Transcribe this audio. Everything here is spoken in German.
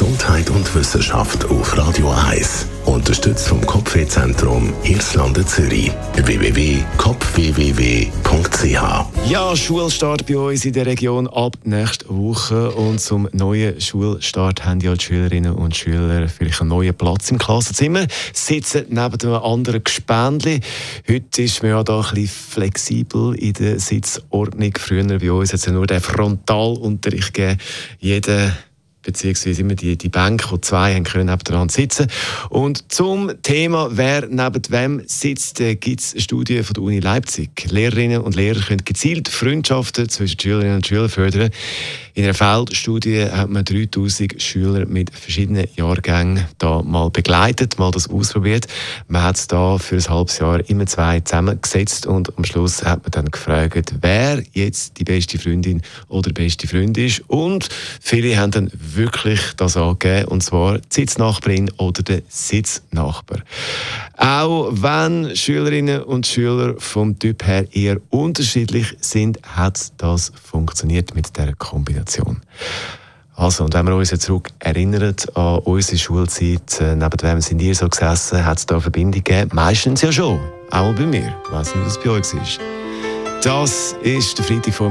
Gesundheit und Wissenschaft auf Radio 1. Unterstützt vom Kopfwehzentrum Irlande Zürich. www.kopfwww.ch Ja, Schulstart bei uns in der Region ab nächster Woche. Und zum neuen Schulstart haben ja die Schülerinnen und Schüler vielleicht einen neuen Platz im Klassenzimmer, sitzen neben einem anderen Gespendli. Heute ist man ja da ein bisschen flexibel in der Sitzordnung. Früher bei uns hat es ja nur den Frontalunterricht gegeben. Jeder beziehungsweise immer die, die Bänke, wo zwei haben können nebeneinander sitzen. Und zum Thema, wer neben wem sitzt, äh, gibt es eine Studie von der Uni Leipzig. Lehrerinnen und Lehrer können gezielt Freundschaften zwischen Schülerinnen und Schülern fördern. In einer Feldstudie hat man 3000 Schüler mit verschiedenen Jahrgängen da mal begleitet, mal das ausprobiert. Man hat da für ein halbes Jahr immer zwei zusammengesetzt und am Schluss hat man dann gefragt, wer jetzt die beste Freundin oder beste Freund ist. Und viele haben dann das angegeben, und zwar die Sitznachbarin oder der Sitznachbar. Auch wenn Schülerinnen und Schüler vom Typ her eher unterschiedlich sind, hat das funktioniert mit der Kombination. Also, und wenn wir uns jetzt zurück erinnern an unsere Schulzeit, äh, neben wem sind ihr so gesessen, hat es da Verbindungen gegeben? Meistens ja schon. Auch bei mir. Ich weiss nicht, was bei euch war. Das ist der Freitag von